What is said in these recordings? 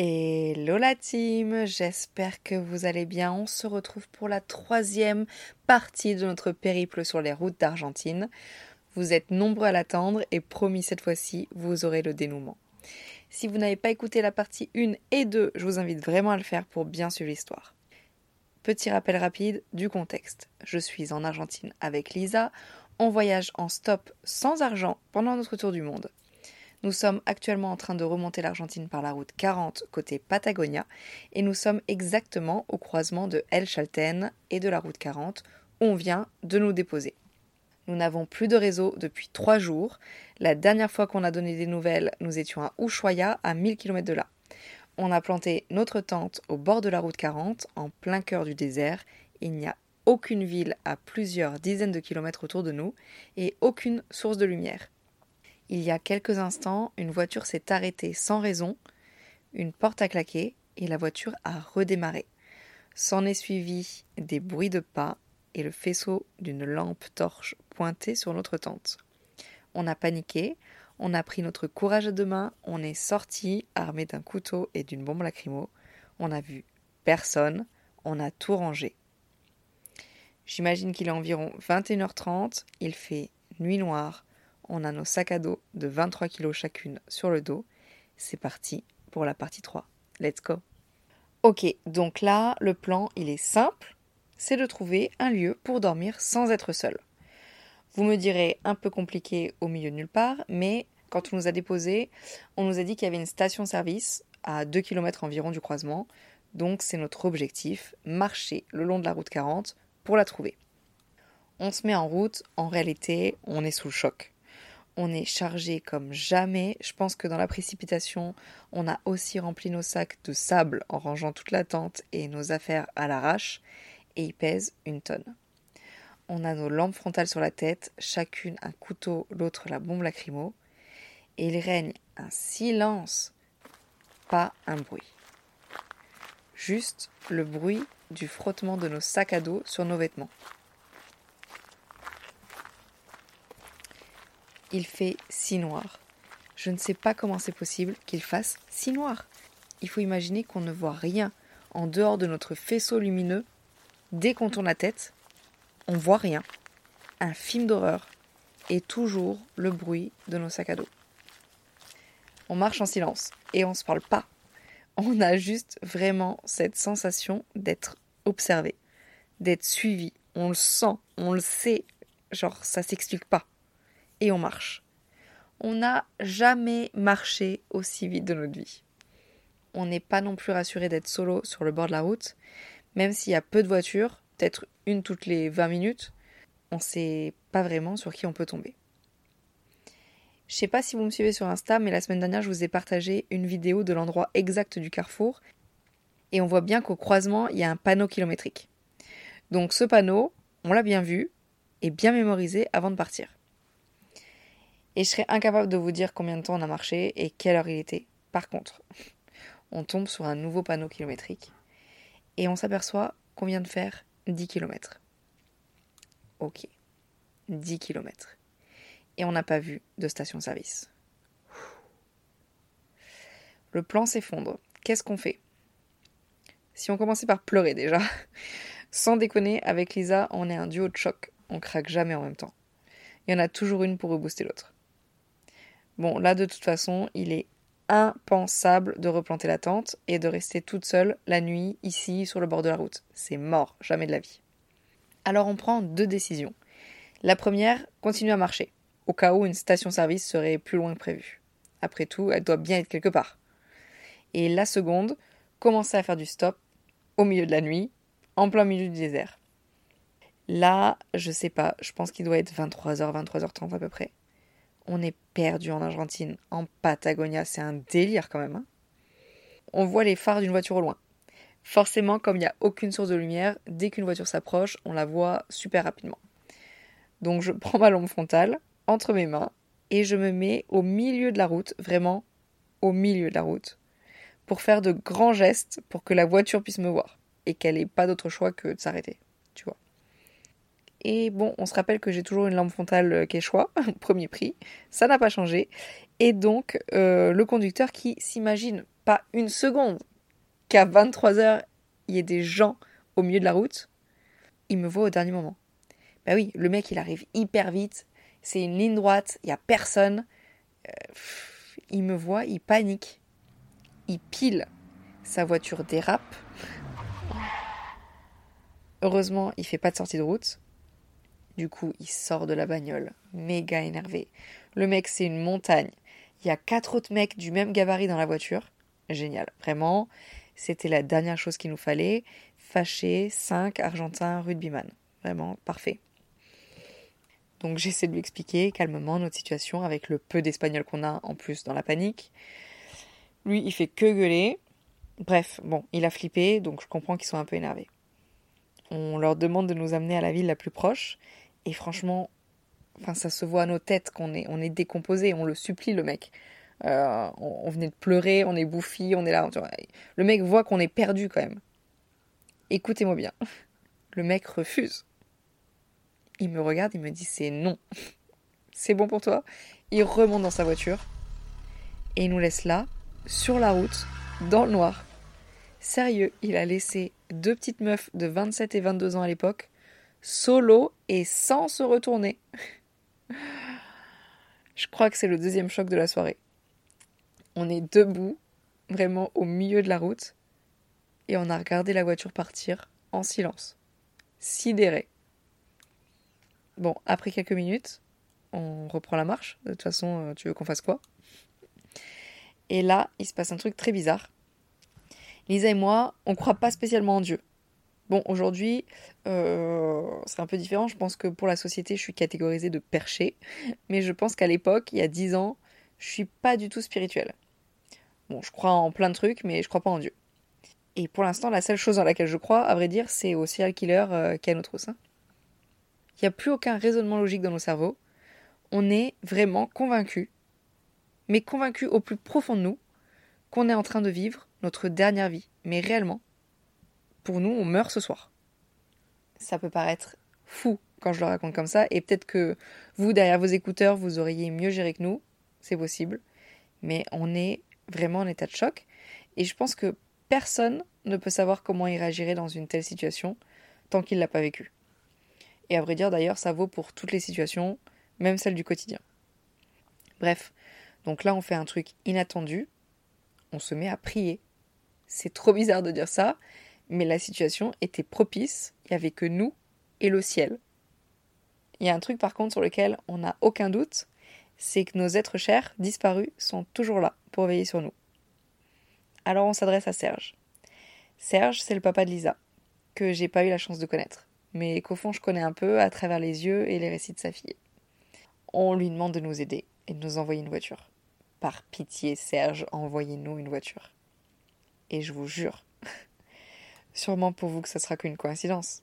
Hello la team, j'espère que vous allez bien. On se retrouve pour la troisième partie de notre périple sur les routes d'Argentine. Vous êtes nombreux à l'attendre et promis cette fois-ci, vous aurez le dénouement. Si vous n'avez pas écouté la partie 1 et 2, je vous invite vraiment à le faire pour bien suivre l'histoire. Petit rappel rapide du contexte. Je suis en Argentine avec Lisa. On voyage en stop sans argent pendant notre tour du monde. Nous sommes actuellement en train de remonter l'Argentine par la route 40 côté Patagonia et nous sommes exactement au croisement de El Chalten et de la route 40 où on vient de nous déposer. Nous n'avons plus de réseau depuis trois jours. La dernière fois qu'on a donné des nouvelles, nous étions à Ushuaia, à 1000 km de là. On a planté notre tente au bord de la route 40, en plein cœur du désert. Il n'y a aucune ville à plusieurs dizaines de kilomètres autour de nous et aucune source de lumière. Il y a quelques instants, une voiture s'est arrêtée sans raison, une porte a claqué et la voiture a redémarré. S'en est suivi des bruits de pas et le faisceau d'une lampe torche pointée sur notre tente. On a paniqué, on a pris notre courage à deux mains, on est sorti armé d'un couteau et d'une bombe lacrymo, on a vu personne, on a tout rangé. J'imagine qu'il est environ 21h30, il fait nuit noire, on a nos sacs à dos de 23 kg chacune sur le dos. C'est parti pour la partie 3. Let's go. Ok, donc là, le plan, il est simple. C'est de trouver un lieu pour dormir sans être seul. Vous me direz un peu compliqué au milieu de nulle part, mais quand on nous a déposé, on nous a dit qu'il y avait une station-service à 2 km environ du croisement. Donc c'est notre objectif, marcher le long de la route 40 pour la trouver. On se met en route, en réalité, on est sous le choc on est chargé comme jamais. Je pense que dans la précipitation, on a aussi rempli nos sacs de sable en rangeant toute la tente et nos affaires à l'arrache, et ils pèsent une tonne. On a nos lampes frontales sur la tête, chacune un couteau, l'autre la bombe lacrymo, et il règne un silence, pas un bruit. Juste le bruit du frottement de nos sacs à dos sur nos vêtements. Il fait si noir. Je ne sais pas comment c'est possible qu'il fasse si noir. Il faut imaginer qu'on ne voit rien en dehors de notre faisceau lumineux. Dès qu'on tourne la tête, on voit rien. Un film d'horreur et toujours le bruit de nos sacs à dos. On marche en silence et on ne se parle pas. On a juste vraiment cette sensation d'être observé, d'être suivi. On le sent, on le sait. Genre, ça s'explique pas et on marche. On n'a jamais marché aussi vite de notre vie. On n'est pas non plus rassuré d'être solo sur le bord de la route, même s'il y a peu de voitures, peut-être une toutes les 20 minutes, on ne sait pas vraiment sur qui on peut tomber. Je sais pas si vous me suivez sur Insta, mais la semaine dernière, je vous ai partagé une vidéo de l'endroit exact du carrefour. Et on voit bien qu'au croisement, il y a un panneau kilométrique. Donc ce panneau, on l'a bien vu et bien mémorisé avant de partir et je serais incapable de vous dire combien de temps on a marché et quelle heure il était. Par contre, on tombe sur un nouveau panneau kilométrique et on s'aperçoit qu'on vient de faire 10 km. Ok, 10 km. Et on n'a pas vu de station-service. Le plan s'effondre. Qu'est-ce qu'on fait? Si on commençait par pleurer déjà. Sans déconner, avec Lisa, on est un duo de choc. On craque jamais en même temps. Il y en a toujours une pour rebooster l'autre. Bon, là, de toute façon, il est impensable de replanter la tente et de rester toute seule la nuit ici sur le bord de la route. C'est mort, jamais de la vie. Alors on prend deux décisions. La première, continuer à marcher, au cas où une station-service serait plus loin que prévu. Après tout, elle doit bien être quelque part. Et la seconde, commencer à faire du stop au milieu de la nuit, en plein milieu du désert. Là, je sais pas, je pense qu'il doit être 23h, 23h30 à peu près. On est perdu en Argentine, en Patagonia, c'est un délire quand même. Hein. on voit les phares d'une voiture au loin. Forcément, comme il n'y a aucune source de lumière, dès qu'une voiture s'approche, on la voit super rapidement. Donc je prends ma lampe frontale entre mes mains et je me mets au milieu de la route, vraiment au milieu de la route, pour faire de grands gestes pour que la voiture puisse me voir et qu'elle n'ait pas d'autre choix que de s'arrêter. Et bon, on se rappelle que j'ai toujours une lampe frontale Quechua, premier prix. Ça n'a pas changé. Et donc, euh, le conducteur qui s'imagine pas une seconde qu'à 23h, il y ait des gens au milieu de la route, il me voit au dernier moment. Bah oui, le mec, il arrive hyper vite. C'est une ligne droite, il n'y a personne. Euh, il me voit, il panique. Il pile. Sa voiture dérape. Heureusement, il fait pas de sortie de route. Du coup, il sort de la bagnole, méga énervé. Le mec, c'est une montagne. Il y a quatre autres mecs du même gabarit dans la voiture. Génial, vraiment. C'était la dernière chose qu'il nous fallait. Fâché, 5 Argentins rugbyman. Vraiment, parfait. Donc j'essaie de lui expliquer calmement notre situation avec le peu d'espagnol qu'on a en plus dans la panique. Lui, il fait que gueuler. Bref, bon, il a flippé, donc je comprends qu'ils sont un peu énervés. On leur demande de nous amener à la ville la plus proche, et franchement, enfin, ça se voit à nos têtes qu'on est, on est décomposé, on le supplie le mec. Euh, on, venait de pleurer, on est bouffi, on est là. Le mec voit qu'on est perdu quand même. Écoutez-moi bien. Le mec refuse. Il me regarde, il me dit c'est non. C'est bon pour toi Il remonte dans sa voiture et il nous laisse là, sur la route, dans le noir. Sérieux, il a laissé deux petites meufs de 27 et 22 ans à l'époque, solo et sans se retourner. Je crois que c'est le deuxième choc de la soirée. On est debout, vraiment au milieu de la route, et on a regardé la voiture partir en silence, sidéré. Bon, après quelques minutes, on reprend la marche. De toute façon, euh, tu veux qu'on fasse quoi? Et là, il se passe un truc très bizarre. Lisa et moi, on ne croit pas spécialement en Dieu. Bon, aujourd'hui, euh, c'est un peu différent. Je pense que pour la société, je suis catégorisée de perché. Mais je pense qu'à l'époque, il y a dix ans, je suis pas du tout spirituelle. Bon, je crois en plein de trucs, mais je crois pas en Dieu. Et pour l'instant, la seule chose dans laquelle je crois, à vrai dire, c'est au serial killer euh, qui est à notre sein. Il n'y a plus aucun raisonnement logique dans nos cerveaux. On est vraiment convaincu, mais convaincu au plus profond de nous, qu'on est en train de vivre notre dernière vie. Mais réellement, pour nous, on meurt ce soir. Ça peut paraître fou quand je le raconte comme ça, et peut-être que vous, derrière vos écouteurs, vous auriez mieux géré que nous, c'est possible, mais on est vraiment en état de choc, et je pense que personne ne peut savoir comment il réagirait dans une telle situation tant qu'il ne l'a pas vécu. Et à vrai dire, d'ailleurs, ça vaut pour toutes les situations, même celles du quotidien. Bref, donc là, on fait un truc inattendu. On se met à prier. C'est trop bizarre de dire ça, mais la situation était propice. Il n'y avait que nous et le ciel. Il y a un truc par contre sur lequel on n'a aucun doute, c'est que nos êtres chers, disparus, sont toujours là pour veiller sur nous. Alors on s'adresse à Serge. Serge, c'est le papa de Lisa, que j'ai pas eu la chance de connaître mais qu'au fond je connais un peu à travers les yeux et les récits de sa fille. On lui demande de nous aider et de nous envoyer une voiture. Par pitié, Serge, envoyez-nous une voiture. Et je vous jure, sûrement pour vous que ça sera qu'une coïncidence,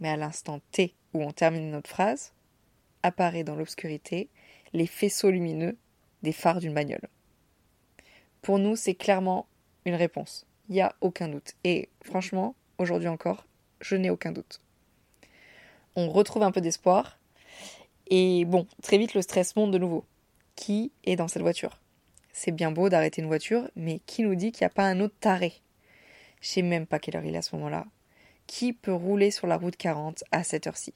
mais à l'instant T où on termine notre phrase, apparaît dans l'obscurité les faisceaux lumineux des phares d'une bagnole. Pour nous, c'est clairement une réponse. Il n'y a aucun doute. Et franchement, aujourd'hui encore, je n'ai aucun doute on retrouve un peu d'espoir. Et bon, très vite, le stress monte de nouveau. Qui est dans cette voiture? C'est bien beau d'arrêter une voiture, mais qui nous dit qu'il n'y a pas un autre taré? Je sais même pas quelle heure il est à ce moment-là. Qui peut rouler sur la route 40 à cette heure-ci?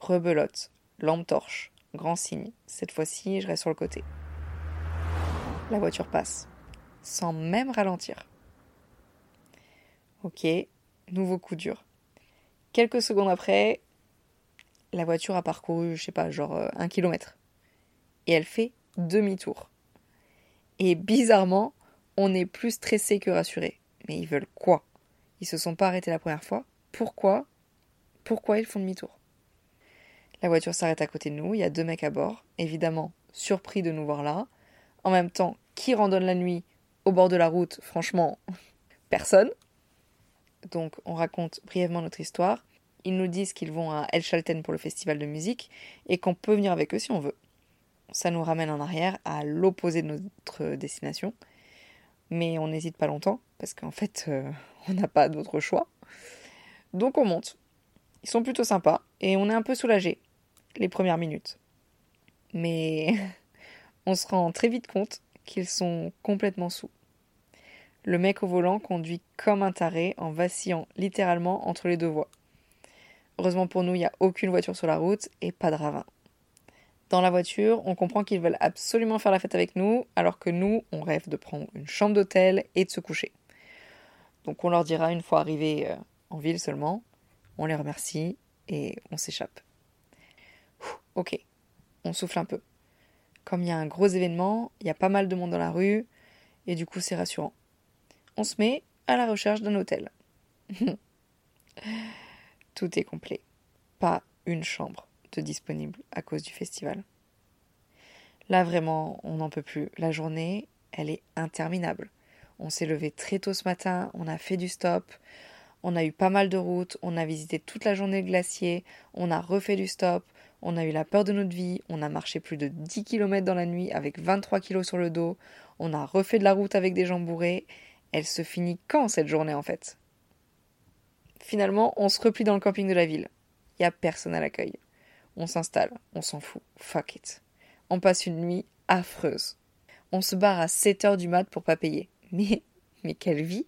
Rebelote, lampe torche, grand signe. Cette fois-ci, je reste sur le côté. La voiture passe, sans même ralentir. Ok, nouveau coup dur. Quelques secondes après, la voiture a parcouru, je sais pas, genre euh, un kilomètre. Et elle fait demi-tour. Et bizarrement, on est plus stressé que rassuré. Mais ils veulent quoi? Ils se sont pas arrêtés la première fois. Pourquoi? Pourquoi ils font demi-tour? La voiture s'arrête à côté de nous, il y a deux mecs à bord, évidemment surpris de nous voir là. En même temps, qui randonne la nuit au bord de la route? Franchement, personne. Donc on raconte brièvement notre histoire. Ils nous disent qu'ils vont à El Chalten pour le festival de musique et qu'on peut venir avec eux si on veut. Ça nous ramène en arrière à l'opposé de notre destination. Mais on n'hésite pas longtemps parce qu'en fait euh, on n'a pas d'autre choix. Donc on monte. Ils sont plutôt sympas. et on est un peu soulagé les premières minutes. Mais on se rend très vite compte qu'ils sont complètement sous. Le mec au volant conduit comme un taré en vacillant littéralement entre les deux voies. Heureusement pour nous, il n'y a aucune voiture sur la route et pas de ravin. Dans la voiture, on comprend qu'ils veulent absolument faire la fête avec nous, alors que nous, on rêve de prendre une chambre d'hôtel et de se coucher. Donc on leur dira une fois arrivés euh, en ville seulement, on les remercie et on s'échappe. Ok, on souffle un peu. Comme il y a un gros événement, il y a pas mal de monde dans la rue, et du coup c'est rassurant. On se met à la recherche d'un hôtel. Tout est complet. Pas une chambre de disponible à cause du festival. Là vraiment, on n'en peut plus. La journée, elle est interminable. On s'est levé très tôt ce matin, on a fait du stop, on a eu pas mal de routes, on a visité toute la journée le glacier, on a refait du stop, on a eu la peur de notre vie, on a marché plus de 10 km dans la nuit avec 23 kg sur le dos, on a refait de la route avec des gens bourrés. Elle se finit quand cette journée en fait? Finalement, on se replie dans le camping de la ville. Il n'y a personne à l'accueil. On s'installe, on s'en fout, fuck it. On passe une nuit affreuse. On se barre à 7 heures du mat pour pas payer. Mais, quelle vie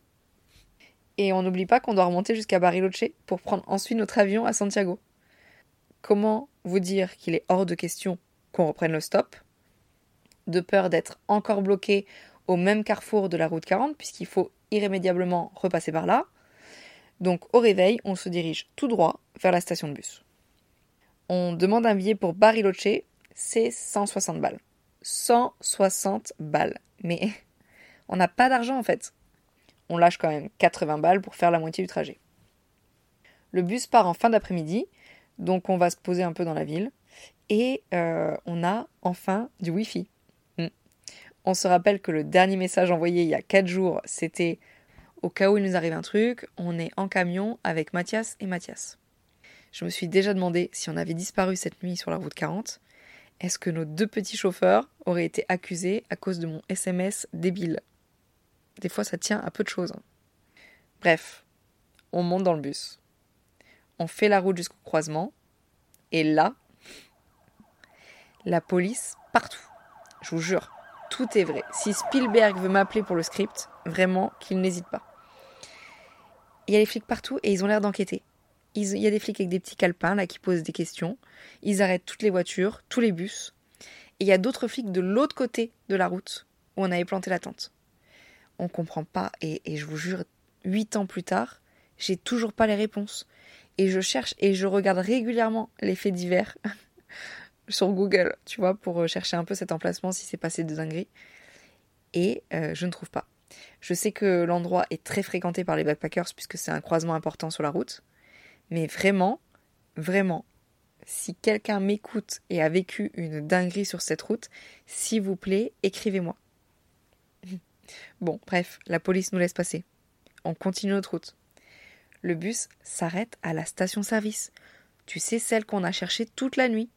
Et on n'oublie pas qu'on doit remonter jusqu'à Bariloche pour prendre ensuite notre avion à Santiago. Comment vous dire qu'il est hors de question qu'on reprenne le stop? De peur d'être encore bloqué au même carrefour de la route 40, puisqu'il faut irrémédiablement repasser par là. Donc au réveil, on se dirige tout droit vers la station de bus. On demande un billet pour Bariloche, c'est 160 balles. 160 balles. Mais on n'a pas d'argent en fait. On lâche quand même 80 balles pour faire la moitié du trajet. Le bus part en fin d'après-midi, donc on va se poser un peu dans la ville. Et euh, on a enfin du Wi-Fi. Hmm. On se rappelle que le dernier message envoyé il y a 4 jours, c'était au cas où il nous arrive un truc, on est en camion avec Mathias et Mathias. Je me suis déjà demandé si on avait disparu cette nuit sur la route 40, est-ce que nos deux petits chauffeurs auraient été accusés à cause de mon SMS débile? Des fois, ça tient à peu de choses. Hein. Bref, on monte dans le bus. On fait la route jusqu'au croisement. Et là, la police partout. Je vous jure, tout est vrai. Si Spielberg veut m'appeler pour le script, vraiment qu'il n'hésite pas. Il y a les flics partout et ils ont l'air d'enquêter. Il y a des flics avec des petits calepins là qui posent des questions. Ils arrêtent toutes les voitures, tous les bus. Et il y a d'autres flics de l'autre côté de la route où on avait planté la tente on comprend pas. Et, je vous jure, huit ans plus tard, j'ai toujours pas les réponses. Et je cherche et je regarde régulièrement les faits divers sur Google, tu vois, pour euh, chercher un peu cet emplacement si c'est passé de dinguerie. Et euh, je ne trouve pas. Je sais que l'endroit est très fréquenté par les backpackers puisque c'est un croisement important sur la route. Mais vraiment, vraiment, si quelqu'un m'écoute et a vécu une dinguerie sur cette route, s'il vous plaît, écrivez-moi. Bon, bref, la police nous laisse passer. On continue notre route. Le bus s'arrête à la station-service. Tu sais, celle qu'on a cherchée toute la nuit.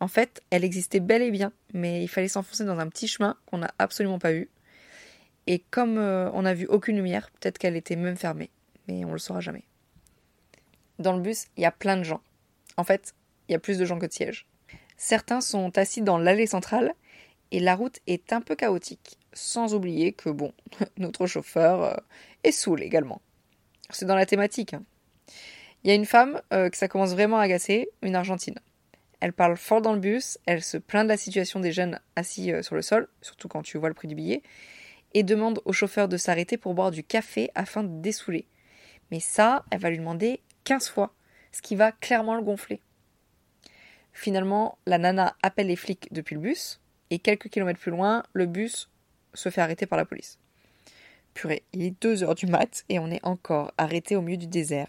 En fait, elle existait bel et bien, mais il fallait s'enfoncer dans un petit chemin qu'on n'a absolument pas vu. Et comme euh, on n'a vu aucune lumière, peut-être qu'elle était même fermée, mais on le saura jamais. Dans le bus, il y a plein de gens. En fait, il y a plus de gens que de sièges. Certains sont assis dans l'allée centrale et la route est un peu chaotique. Sans oublier que, bon, notre chauffeur euh, est saoul également. C'est dans la thématique. Hein. Il y a une femme euh, que ça commence vraiment à agacer, une Argentine. Elle parle fort dans le bus, elle se plaint de la situation des jeunes assis euh, sur le sol, surtout quand tu vois le prix du billet, et demande au chauffeur de s'arrêter pour boire du café afin de dessouler. Mais ça, elle va lui demander 15 fois, ce qui va clairement le gonfler. Finalement, la nana appelle les flics depuis le bus, et quelques kilomètres plus loin, le bus se fait arrêter par la police. Purée, il est 2 heures du mat et on est encore arrêté au milieu du désert.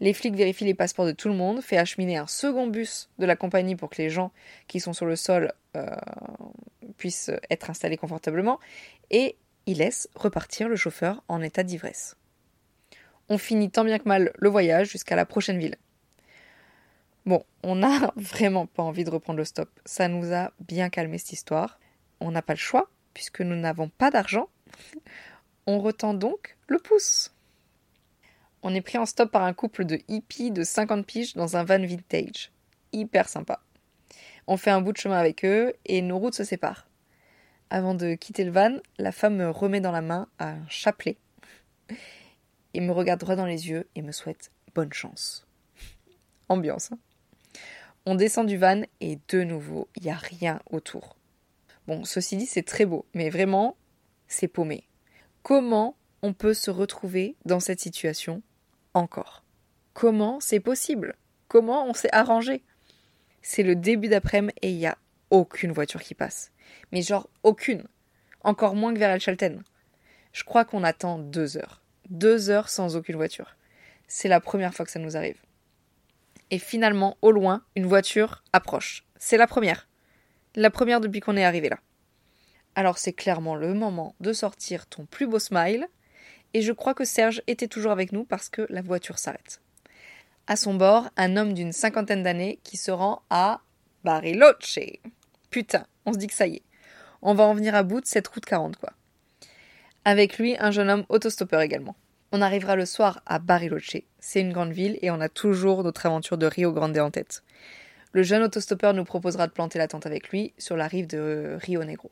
Les flics vérifient les passeports de tout le monde, fait acheminer un second bus de la compagnie pour que les gens qui sont sur le sol euh, puissent être installés confortablement, et ils laissent repartir le chauffeur en état d'ivresse. On finit tant bien que mal le voyage jusqu'à la prochaine ville. Bon, on n'a vraiment pas envie de reprendre le stop. Ça nous a bien calmé cette histoire. On n'a pas le choix, puisque nous n'avons pas d'argent, on retend donc le pouce. On est pris en stop par un couple de hippies de 50 piges dans un van vintage. Hyper sympa. On fait un bout de chemin avec eux et nos routes se séparent. Avant de quitter le van, la femme me remet dans la main un chapelet et me regarde droit dans les yeux et me souhaite bonne chance. Ambiance. Hein. On descend du van et de nouveau, il n'y a rien autour. Bon, ceci dit, c'est très beau, mais vraiment, c'est paumé. Comment on peut se retrouver dans cette situation encore? Comment c'est possible? Comment on s'est arrangé? C'est le début d'après-midi et il n'y a aucune voiture qui passe. Mais genre aucune. Encore moins que vers El Chalten. Je crois qu'on attend deux heures. Deux heures sans aucune voiture. C'est la première fois que ça nous arrive. Et finalement, au loin, une voiture approche. C'est la première. La première depuis qu'on est arrivé là. Alors c'est clairement le moment de sortir ton plus beau smile. Et je crois que Serge était toujours avec nous parce que la voiture s'arrête. À son bord, un homme d'une cinquantaine d'années qui se rend à Bariloche. Putain, on se dit que ça y est. On va en venir à bout de cette route 40, quoi. Avec lui, un jeune homme autostoppeur également. On arrivera le soir à Bariloche. C'est une grande ville et on a toujours notre aventure de Rio Grande en tête. Le jeune autostoppeur nous proposera de planter la tente avec lui sur la rive de Rio Negro.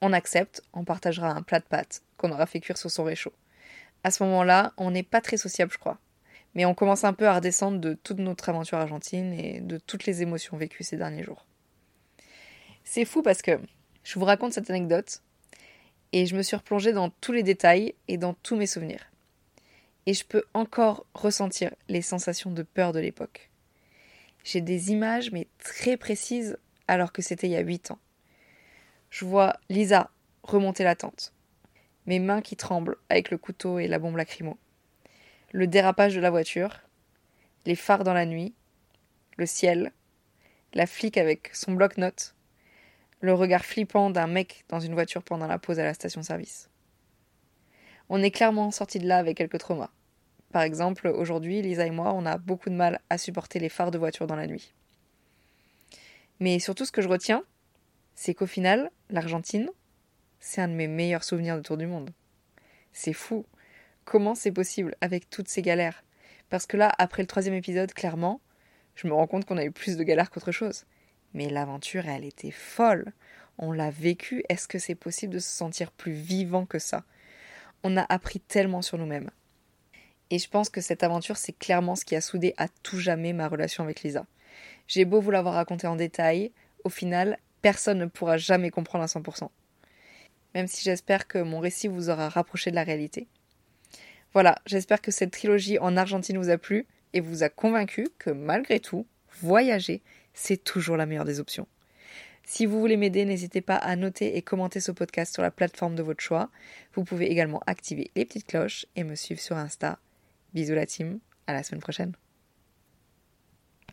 On accepte, on partagera un plat de pâtes qu'on aura fait cuire sur son réchaud. À ce moment-là, on n'est pas très sociable, je crois. Mais on commence un peu à redescendre de toute notre aventure argentine et de toutes les émotions vécues ces derniers jours. C'est fou parce que je vous raconte cette anecdote et je me suis replongée dans tous les détails et dans tous mes souvenirs. Et je peux encore ressentir les sensations de peur de l'époque. J'ai des images, mais très précises, alors que c'était il y a huit ans. Je vois Lisa remonter la tente, mes mains qui tremblent avec le couteau et la bombe lacrymo, le dérapage de la voiture, les phares dans la nuit, le ciel, la flic avec son bloc-notes, le regard flippant d'un mec dans une voiture pendant la pause à la station-service. On est clairement sorti de là avec quelques traumas. Par exemple, aujourd'hui, Lisa et moi, on a beaucoup de mal à supporter les phares de voiture dans la nuit. Mais surtout, ce que je retiens, c'est qu'au final, l'Argentine, c'est un de mes meilleurs souvenirs de tour du monde. C'est fou. Comment c'est possible avec toutes ces galères Parce que là, après le troisième épisode, clairement, je me rends compte qu'on a eu plus de galères qu'autre chose. Mais l'aventure, elle était folle. On l'a vécue. Est-ce que c'est possible de se sentir plus vivant que ça? On a appris tellement sur nous-mêmes. Et je pense que cette aventure, c'est clairement ce qui a soudé à tout jamais ma relation avec Lisa. J'ai beau vous l'avoir raconté en détail, au final, personne ne pourra jamais comprendre à 100%. Même si j'espère que mon récit vous aura rapproché de la réalité. Voilà, j'espère que cette trilogie en Argentine vous a plu et vous a convaincu que malgré tout, voyager c'est toujours la meilleure des options. Si vous voulez m'aider, n'hésitez pas à noter et commenter ce podcast sur la plateforme de votre choix. Vous pouvez également activer les petites cloches et me suivre sur Insta. Bisous la team, à la semaine prochaine.